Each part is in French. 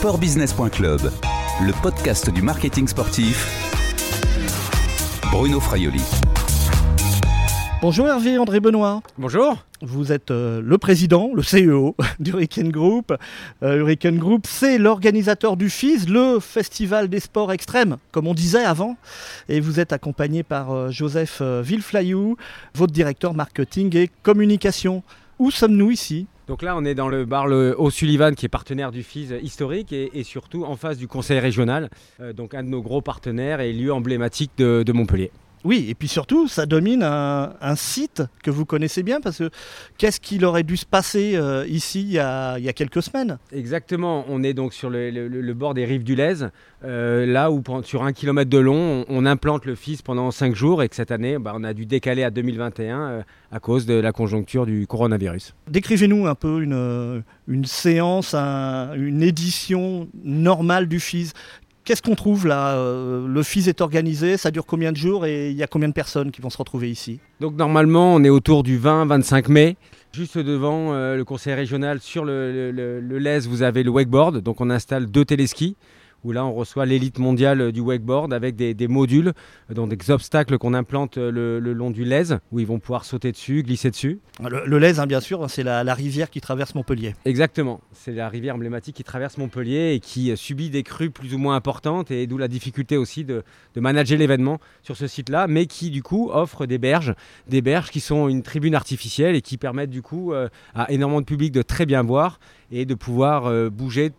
sportbusiness.club, le podcast du marketing sportif. Bruno Fraioli. Bonjour Hervé André Benoît. Bonjour. Vous êtes euh, le président, le CEO du Hurricane Group. Euh, Hurricane Group, c'est l'organisateur du FIS, le festival des sports extrêmes, comme on disait avant. Et vous êtes accompagné par euh, Joseph Villeflayou, votre directeur marketing et communication. Où sommes-nous ici? Donc là, on est dans le bar le O'Sullivan, qui est partenaire du FIS historique et, surtout en face du conseil régional, donc un de nos gros partenaires et lieu emblématique de Montpellier. Oui, et puis surtout, ça domine un, site que vous connaissez bien, parce que qu'est-ce qu'il aurait dû se passer euh, ici il y, a, quelques semaines? Exactement, on est donc sur le, bord des rives du Lez, euh, là où sur un kilomètre de long, on, implante le FIS pendant cinq jours, et que cette année, bah, on a dû décaler à 2021 euh, à cause de la conjoncture du coronavirus. Décrivez-nous un peu une, une séance, une édition normale du FIS. Qu'est-ce qu'on trouve là euh, Le FIS est organisé, ça dure combien de jours et il y a combien de personnes qui vont se retrouver ici? Donc normalement on est autour du 20-25 mai. Juste devant euh, le conseil régional sur le, le, le, vous avez le wakeboard. Donc on installe deux téléskis où là on reçoit l'élite mondiale du wakeboard avec des, modules, donc des obstacles qu'on implante le, long du Lez, où ils vont pouvoir sauter dessus, glisser dessus. Le, le Lez, hein, bien sûr, c'est la, rivière qui traverse Montpellier. Exactement, c'est la rivière emblématique qui traverse Montpellier et qui subit des crues plus ou moins importantes, et d'où la difficulté aussi de, manager l'événement sur ce site-là, mais qui du coup offre des berges, des berges qui sont une tribune artificielle et qui permettent du coup euh, à énormément de public de très bien voir et de pouvoir euh, bouger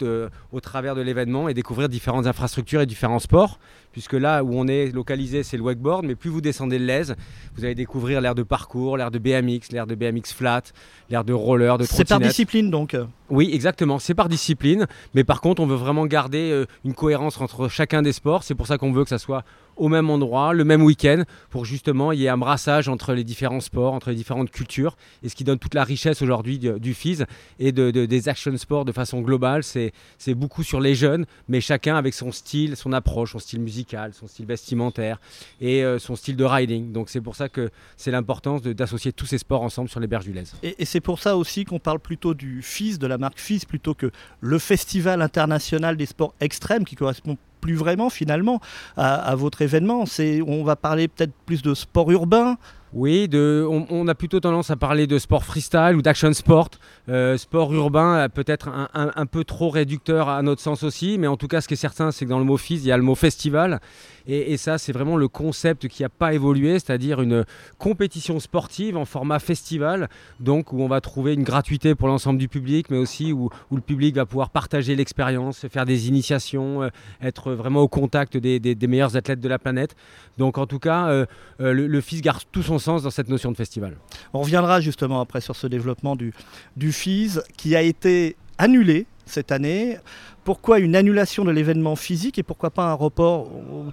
au travers de l'événement et découvrir différentes infrastructures et différents sports. Puisque là où on est localisé, c'est le wakeboard, mais plus vous descendez le Lez, vous allez découvrir l'air de parcours, l'air de BMX, l'air de BMX flat, l'air de roller, de C'est par discipline donc Oui, exactement, c'est par discipline, mais par contre, on veut vraiment garder euh, une cohérence entre chacun des sports. C'est pour ça qu'on veut que ça soit au même endroit, le même week-end, pour justement y ait un brassage entre les différents sports, entre les différentes cultures, et ce qui donne toute la richesse aujourd'hui du, FIS et de, des action sports de façon globale. C'est beaucoup sur les jeunes, mais chacun avec son style, son approche, son style musical, son style vestimentaire et euh, son style de riding. Donc c'est pour ça que c'est l'importance d'associer tous ces sports ensemble sur les berges du Lez. Et, et c'est pour ça aussi qu'on parle plutôt du FIS, de la marque FIS, plutôt que le Festival international des sports extrêmes qui correspond plus vraiment finalement à, votre événement. On va parler peut-être plus de sport urbain. Oui, on, a plutôt tendance à parler de sport freestyle ou d'action sport. Euh, sport urbain, euh, peut-être un, peu trop réducteur à notre sens aussi, mais en tout cas, ce qui est certain, c'est que dans le mot FIS, il y a le mot festival. Et, ça, c'est vraiment le concept qui n'a pas évolué, c'est-à-dire une compétition sportive en format festival, donc où on va trouver une gratuité pour l'ensemble du public, mais aussi où, le public va pouvoir partager l'expérience, faire des initiations, euh, être vraiment au contact des, meilleurs athlètes de la planète. Donc en tout cas, euh, le, FIS garde tout son sens dans cette notion de festival. On reviendra justement après sur ce développement du, du FIS qui a été annulé cette année. Pourquoi une annulation de l'événement physique et pourquoi pas un report?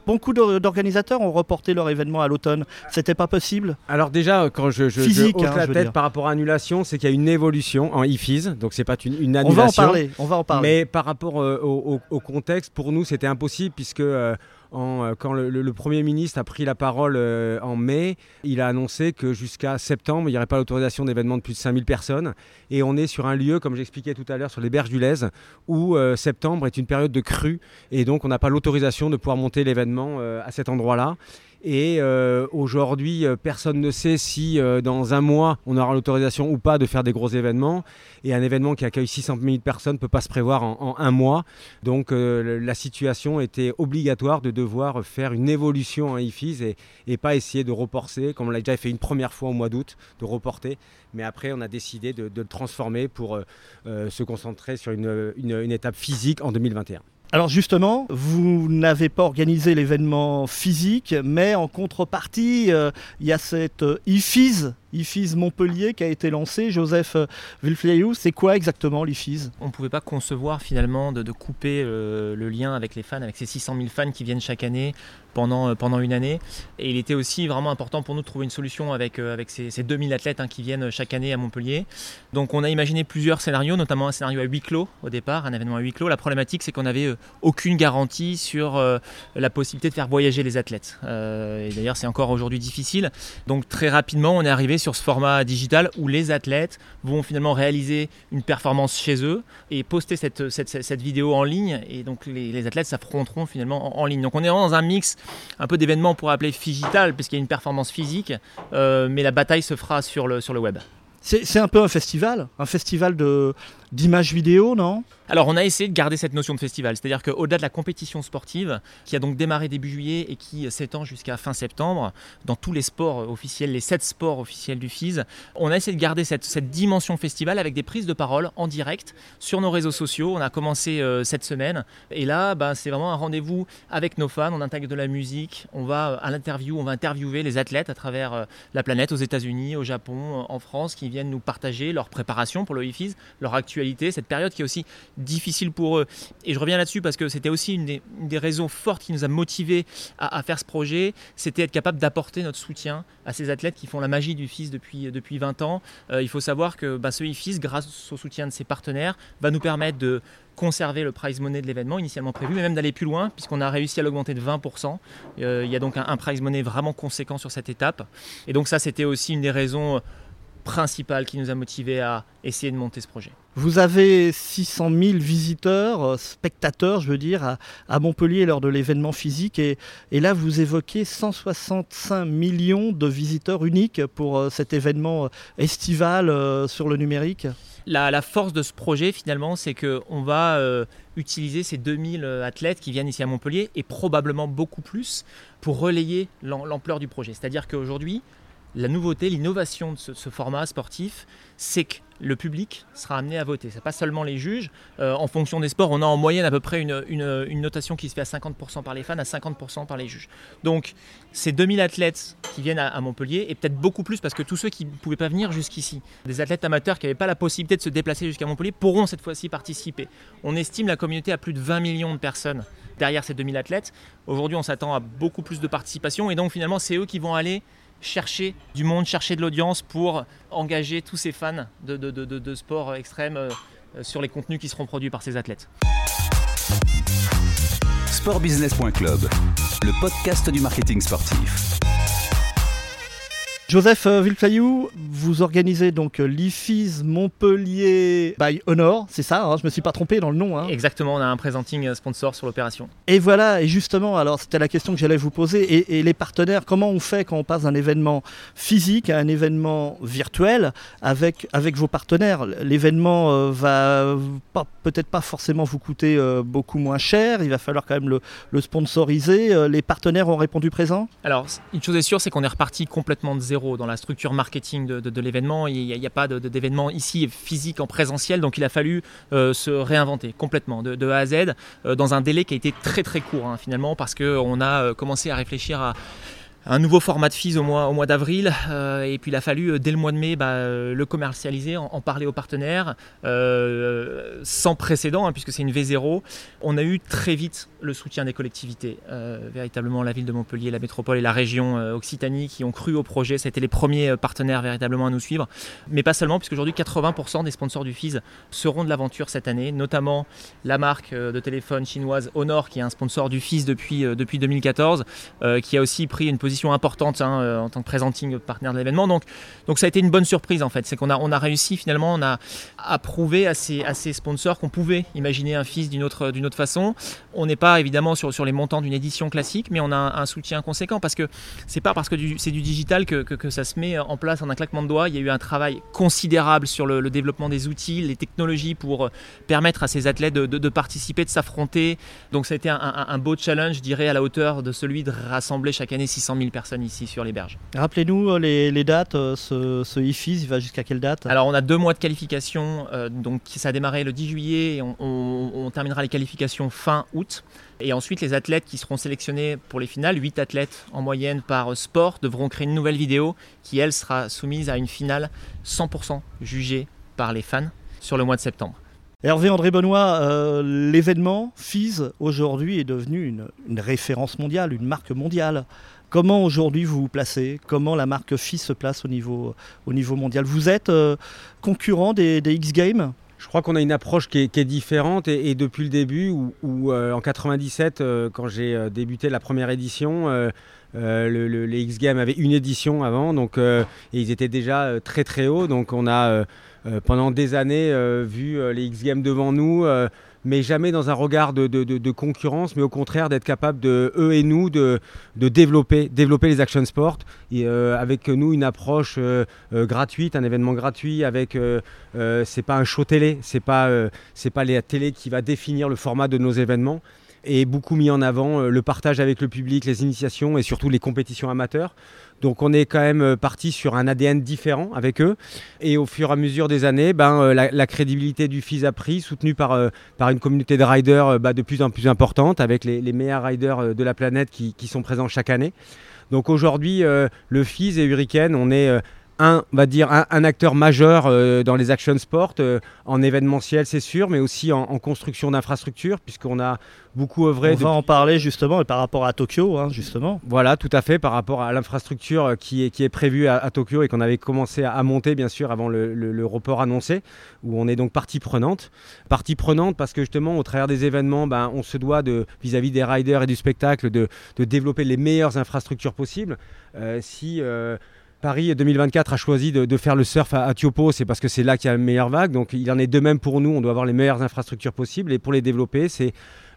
Beaucoup d'organisateurs ont reporté leur événement à l'automne. C'était pas possible? Alors déjà, quand je, je, Physique, hein, la tête par rapport à annulation, c'est qu'il y a une évolution en IFIS, donc c'est pas une, une, annulation. On va en parler. On va en parler. Mais par rapport euh, au, contexte, pour nous, c'était impossible puisque euh, euh, quand le, Premier ministre a pris la parole euh, en mai, il a annoncé que jusqu'à septembre, il n'y aurait pas l'autorisation d'événements de plus de 5000 personnes. Et on est sur un lieu, comme j'expliquais tout à l'heure, sur les berges du Lez, où euh, septembre est une période de crue. Et donc, on n'a pas l'autorisation de pouvoir monter l'événement à cet endroit-là. Et euh, aujourd'hui, euh, personne ne sait si euh, dans un mois, on aura l'autorisation ou pas de faire des gros événements. Et un événement qui accueille 600 000 personnes ne peut pas se prévoir en, un mois. Donc la situation était obligatoire de devoir faire une évolution en IFIS et, pas essayer de reporter, comme on l'a déjà fait une première fois au mois d'août, de reporter. Mais après, on a décidé de, le transformer pour se concentrer sur une étape physique en 2021. Alors justement, vous n'avez pas organisé l'événement physique, mais en contrepartie, euh, il y a cette euh, IFIS IFIS Montpellier qui a été lancé. Joseph euh, Villeflayou, c'est quoi exactement l'IFIS? On ne pouvait pas concevoir finalement de, couper euh, le lien avec les fans, avec ces 600 000 fans qui viennent chaque année pendant, euh, pendant une année. Et il était aussi vraiment important pour nous de trouver une solution avec, avec ces, ces 2000 athlètes hein, qui viennent chaque année à Montpellier. Donc on a imaginé plusieurs scénarios, notamment un scénario à huis clos au départ, un événement à huis clos. La problématique c'est qu'on n'avait aucune garantie sur la possibilité de faire voyager les athlètes. et d'ailleurs c'est encore aujourd'hui difficile. Donc très rapidement on est arrivé sur ce format digital où les athlètes vont finalement réaliser une performance chez eux et poster cette, cette, vidéo en ligne. Et donc les, athlètes s'affronteront finalement en, ligne. Donc on est vraiment dans un mix un peu d'événements, pourrait appeler digital, puisqu'il y a une performance physique, euh, mais la bataille se fera sur le, sur le web. C'est un peu un festival, un festival d'images vidéo, non? Alors on a essayé de garder cette notion de festival, c'est-à-dire qu'au-delà de la compétition sportive, qui a donc démarré début juillet et qui s'étend jusqu'à fin septembre, dans tous les sports officiels, les sept sports officiels du FIS, on a essayé de garder cette, dimension festival avec des prises de parole en direct sur nos réseaux sociaux. On a commencé euh, cette semaine. Et là ben, c'est vraiment un rendez-vous avec nos fans, on intègre de la musique, on va à l'interview, on va interviewer les athlètes à travers euh, la planète, aux États-Unis, au Japon, en France, qui viennent nous partager leur préparation pour le IFIS, leur actualité, cette période qui est aussi difficile pour eux. Et je reviens là-dessus parce que c'était aussi une des, raisons fortes qui nous a motivés à, faire ce projet, c'était être capable d'apporter notre soutien à ces athlètes qui font la magie du FIS depuis, depuis 20 ans. Euh, il faut savoir que bah, ce IFIS, grâce au soutien de ses partenaires, va nous permettre de conserver le prize money de l'événement initialement prévu, mais même d'aller plus loin, puisqu'on a réussi à l'augmenter de 20%. Euh, il y a donc un, un prize money vraiment conséquent sur cette étape. Et donc ça, c'était aussi une des raisons principales qui nous a motivés à essayer de monter ce projet. Vous avez 600 000 visiteurs, euh, spectateurs, je veux dire, à, Montpellier lors de l'événement physique. Et, là, vous évoquez 165 millions de visiteurs uniques pour euh, cet événement euh, estival sur le numérique. La, force de ce projet, finalement, c'est qu'on va utiliser ces 2000 athlètes qui viennent ici à Montpellier et probablement beaucoup plus pour relayer l'ampleur du projet. C'est-à-dire qu'aujourd'hui, la nouveauté, l'innovation de ce, format sportif, c'est que le public sera amené à voter. Ce n'est pas seulement les juges. Euh, en fonction des sports, on a en moyenne à peu près une, notation qui se fait à 50% par les fans, à 50% par les juges. Donc, ces 2000 athlètes qui viennent à, Montpellier, et peut-être beaucoup plus parce que tous ceux qui ne pouvaient pas venir jusqu'ici, des athlètes amateurs qui n'avaient pas la possibilité de se déplacer jusqu'à Montpellier, pourront cette fois-ci participer. On estime la communauté à plus de 20 millions de personnes derrière ces 2000 athlètes. Aujourd'hui, on s'attend à beaucoup plus de participation, et donc finalement, c'est eux qui vont aller chercher du monde, chercher de l'audience pour engager tous ces fans de, de, sport extrême euh, sur les contenus qui seront produits par ces athlètes. Sportbusiness.club, le podcast du marketing sportif. Joseph euh, Villefayou, vous organisez donc euh, l'IFIS Montpellier by Honor, c'est ça, hein, je me suis pas trompé dans le nom. Hein. Exactement, on a un presenting euh, sponsor sur l'opération. Et voilà, et justement, alors c'était la question que j'allais vous poser, et, les partenaires, comment on fait quand on passe d'un événement physique à un événement virtuel avec, avec vos partenaires? L'événement va peut-être pas forcément vous coûter beaucoup moins cher, il va falloir quand même le, le sponsoriser. les partenaires ont répondu présent? Alors, une chose est sûre, c'est qu'on est reparti complètement de zéro dans la structure marketing de, l'événement. Il n'y a, pas d'événement ici physique en présentiel, donc il a fallu euh, se réinventer complètement de, A à Z euh, dans un délai qui a été très très court hein, finalement parce qu'on a euh, commencé à réfléchir à un nouveau format de FIS au mois, d'avril. Euh, et puis il a fallu, euh, dès le mois de mai, bah, euh, le commercialiser, en, parler aux partenaires, sans précédent, hein, puisque c'est une V0. On a eu très vite le soutien des collectivités. véritablement, la ville de Montpellier, la métropole et la région Occitanie qui ont cru au projet. C'était les premiers partenaires véritablement à nous suivre. Mais pas seulement, puisque aujourd'hui, 80% des sponsors du FIS seront de l'aventure cette année, notamment la marque de téléphone chinoise Honor, qui est un sponsor du FIS depuis 2014, qui a aussi pris une position importante hein, euh, en tant que presenting partenaire de l'événement. Donc, donc ça a été une bonne surprise en fait. C'est qu'on a, on a réussi finalement on a, à prouver à ces, à ces sponsors qu'on pouvait imaginer un fils d'une autre, d'une autre façon. On n'est pas évidemment sur, sur les montants d'une édition classique, mais on a un, soutien conséquent parce que c'est pas parce que c'est du digital que, que, ça se met en place en un claquement de doigts. Il y a eu un travail considérable sur le, développement des outils, les technologies pour euh, permettre à ces athlètes de, de, participer, de s'affronter. Donc ça a été un, beau challenge, je dirais, à la hauteur de celui de rassembler chaque année 600 000 personnes ici sur les berges. Rappelez-nous euh, les, dates, euh, ce, ce IFIS, il va jusqu'à quelle date? Alors on a deux mois de qualification, euh, donc ça a démarré le 10 juillet et on, terminera les qualifications fin août. Et ensuite, les athlètes qui seront sélectionnés pour les finales, 8 athlètes en moyenne par sport, devront créer une nouvelle vidéo qui, elle, sera soumise à une finale 100% jugée par les fans sur le mois de septembre. Hervé André Benoît, l'événement FIS aujourd'hui est devenu une, référence mondiale, une marque mondiale. Comment aujourd'hui vous vous placez? Comment la marque FIS se place au niveau, au niveau mondial? Vous êtes euh, concurrent des, X Games Je crois qu'on a une approche qui est, différente et, depuis le début, où, en 97, quand j'ai débuté la première édition, les X Games avaient une édition avant, donc et ils étaient déjà très très hauts. Donc on a pendant des années vu les X Games devant nous mais jamais dans un regard de, concurrence, mais au contraire d'être capable de, eux et nous, de, développer, les action sports, euh, avec nous une approche euh, euh, gratuite, un événement gratuit, avec, c'est pas un show télé, c'est pas, c'est pas la télé qui va définir le format de nos événements, et beaucoup mis en avant le partage avec le public, les initiations et surtout les compétitions amateurs. Donc on est quand même euh, parti sur un ADN différent avec eux. Et au fur et à mesure des années, ben, euh, la, crédibilité du FIS a pris, soutenue par, euh, par une communauté de riders bah, de plus en plus importante, avec les, meilleurs riders de la planète qui, sont présents chaque année. Donc aujourd'hui, le FIS et Hurricane, on est un, va dire, un, acteur majeur euh, dans les action sports, euh, en événementiel c'est sûr, mais aussi en, construction d'infrastructures, puisqu'on a beaucoup œuvré. On va en parler justement, et par rapport à Tokyo, hein, justement. Voilà, tout à fait, par rapport à l'infrastructure euh, qui est, qui est prévue à, Tokyo et qu'on avait commencé à, monter, bien sûr, avant le, report annoncé, où on est donc partie prenante. Partie prenante parce que justement, au travers des événements, ben, on se doit, vis-à-vis des riders et du spectacle, de, de, développer les meilleures infrastructures possibles. si Paris 2024 a choisi de, faire le surf à, Tiopo, c'est parce que c'est là qu'il y a la meilleure vague. Donc il en est de même pour nous, on doit avoir les meilleures infrastructures possibles. Et pour les développer, c'est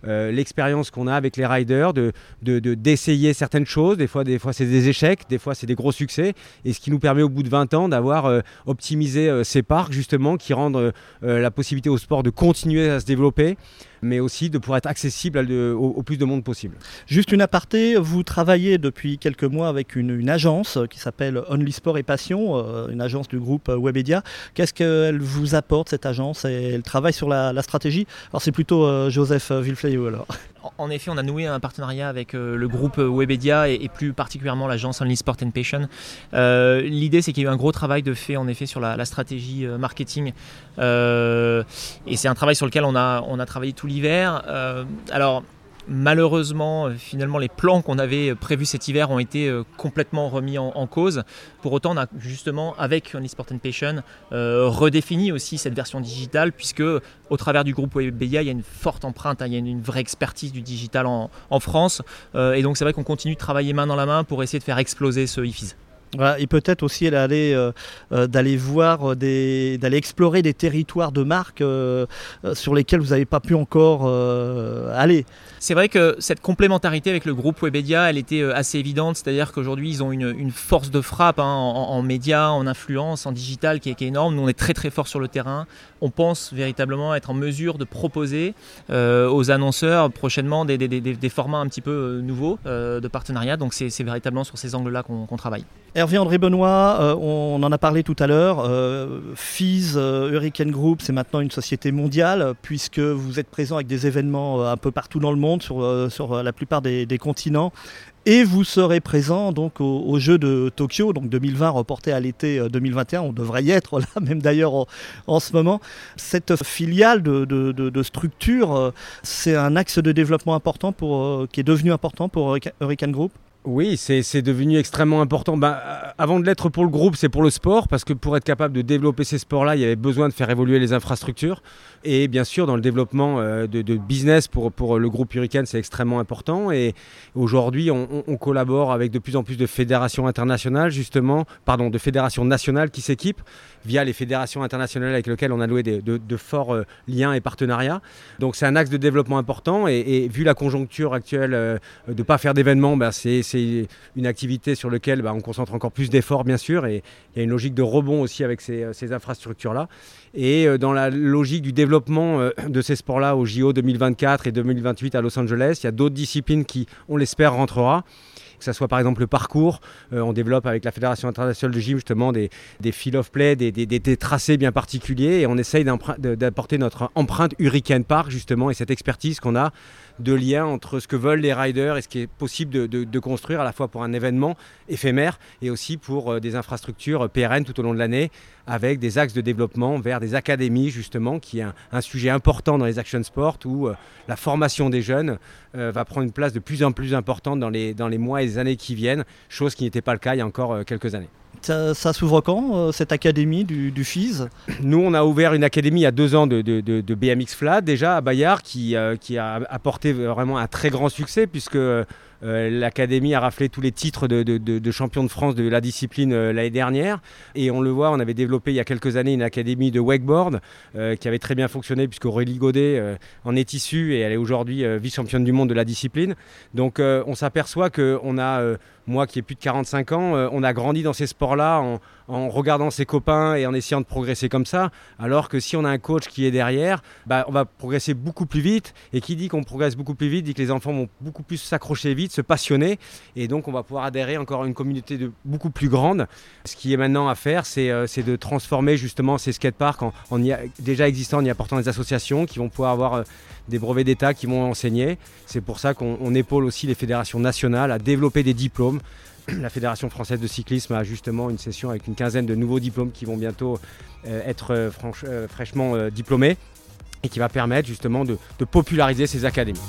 euh, l'expérience qu'on a avec les riders, de, d'essayer certaines choses. Des fois, des fois c'est des échecs, des fois c'est des gros succès. Et ce qui nous permet au bout de 20 ans d'avoir euh, optimisé euh, ces parcs, justement, qui rendent la possibilité au sport de continuer à se développer mais aussi de pouvoir être accessible au, plus de monde possible. Juste une aparté, vous travaillez depuis quelques mois avec une, agence qui s'appelle Only Sport et Passion, une agence du groupe Webedia. Qu'est-ce qu'elle vous apporte cette agence? Elle travaille sur la, stratégie? Alors c'est plutôt Joseph En effet, on a noué un partenariat avec euh, le groupe Webedia et, plus particulièrement l'agence Only Sport and Passion. Euh, l'idée, c'est qu'il y a eu un gros travail de fait en effet sur la, stratégie euh, marketing. et c'est un travail sur lequel on a, on a travaillé tout l'hiver. alors, Malheureusement, euh, finalement, les plans qu'on avait prévus cet hiver ont été euh, complètement remis en, cause. Pour autant, on a justement, avec Sport and Passion, euh, redéfini aussi cette version digitale, puisque au travers du groupe Webedia, il y a une forte empreinte, hein, il y a une, vraie expertise du digital en, France. et donc, c'est vrai qu'on continue de travailler main dans la main pour essayer de faire exploser ce IFIS et peut-être aussi d'aller euh, euh, d'aller voir des d'aller explorer des territoires de marque euh, sur lesquels vous n'avez pas pu encore aller. C'est vrai que cette complémentarité avec le groupe Webedia, elle était assez évidente, c'est-à-dire qu'aujourd'hui ils ont une, force de frappe hein, en, médias, en influence, en digital qui est, énorme. Nous on est très très fort sur le terrain. On pense véritablement être en mesure de proposer aux annonceurs prochainement des, formats un petit peu nouveaux de partenariat. Donc c'est véritablement sur ces angles-là qu'on travaille. Hervé André Benoît, euh, on en a parlé tout à l'heure. Euh, FIS euh, Hurricane Group, c'est maintenant une société mondiale puisque vous êtes présent avec des événements un peu partout dans le monde, sur, la plupart des, continents. Et vous serez présent donc au, Jeux de Tokyo, donc 2020 reporté à l'été 2021. On devrait y être là, même d'ailleurs en, ce moment. Cette filiale de, structure, c'est un axe de développement important qui est devenu important pour Hurricane Group? Oui, c'est devenu extrêmement important. Ben, euh, avant de l'être pour le groupe, c'est pour le sport, parce que pour être capable de développer ces sports-là, il y avait besoin de faire évoluer les infrastructures. Et bien sûr, dans le développement euh, de, business pour, pour le groupe Hurricane, c'est extrêmement important. Et aujourd'hui, on, collabore avec de plus en plus de fédérations internationales, justement, pardon, de fédérations nationales qui s'équipent via les fédérations internationales avec lesquelles on a noué de, forts euh, liens et partenariats. Donc c'est un axe de développement important. Et, vu la conjoncture actuelle de ne pas faire d'événements, ben, c'est c'est une activité sur laquelle bah, on concentre encore plus d'efforts, bien sûr, et il y a une logique de rebond aussi avec ces, euh, infrastructures-là. Et euh, dans la logique du développement euh, de ces sports-là au JO 2024 et 2028 à Los Angeles, il y a d'autres disciplines qui, on l'espère, rentrera que ce soit par exemple le parcours. on développe avec la Fédération internationale de gym justement des, des field of play, des, des, tracés bien particuliers et on essaye d'apporter notre empreinte Hurricane Park justement et cette expertise qu'on a de lien entre ce que veulent les riders et ce qui est possible de, construire à la fois pour un événement éphémère et aussi pour euh, des infrastructures pérennes tout au long de l'année avec des axes de développement vers des académies justement qui est un, sujet important dans les action sports où euh, la formation des jeunes euh, va prendre une place de plus en plus importante dans les, dans les mois et années qui viennent, chose qui n'était pas le cas il y a encore quelques années. Ça, s'ouvre quand, cette académie du, du, FIS Nous, on a ouvert une académie il y a deux ans de, BMX Flat, déjà à Bayard, qui, qui, a apporté vraiment un très grand succès, puisque euh, L'académie a raflé tous les titres de, champion de France de la discipline euh, l'année dernière. Et on le voit, on avait développé il y a quelques années une académie de wakeboard euh, qui avait très bien fonctionné puisque Aurélie Godet en est issue et elle est aujourd'hui vice-championne du monde de la discipline. Donc on s'aperçoit qu'on a moi qui ai plus de 45 ans, euh, on a grandi dans ces sports-là regardant ses copains et en essayant de progresser comme ça. Alors que si on a un coach qui est derrière, bah, on va progresser beaucoup plus vite. Et qui dit qu'on progresse beaucoup plus vite dit que les enfants vont beaucoup plus s'accrocher vite, se passionner. Et donc on va pouvoir adhérer encore à une communauté de beaucoup plus grande. Ce qui est maintenant à faire, c'est euh, de transformer justement ces skateparks en, en déjà existants en y apportant des associations qui vont pouvoir avoir euh, des brevets d'État qui vont enseigner. C'est pour ça qu'on épaule aussi les fédérations nationales à développer des diplômes. La Fédération française de cyclisme a justement une session avec une quinzaine de nouveaux diplômes qui vont bientôt euh, être euh, euh, fraîchement diplômés et qui va permettre justement de, populariser ces académies.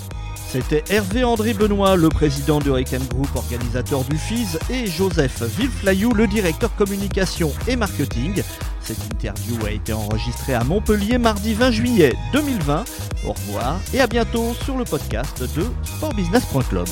C'était Hervé André Benoît, le président de Hurricane Group, organisateur du FIS, et Joseph Villeflayou, le directeur communication et marketing. Cette interview a été enregistrée à Montpellier mardi 20 juillet 2020. Au revoir et à bientôt sur le podcast de sportbusiness.club.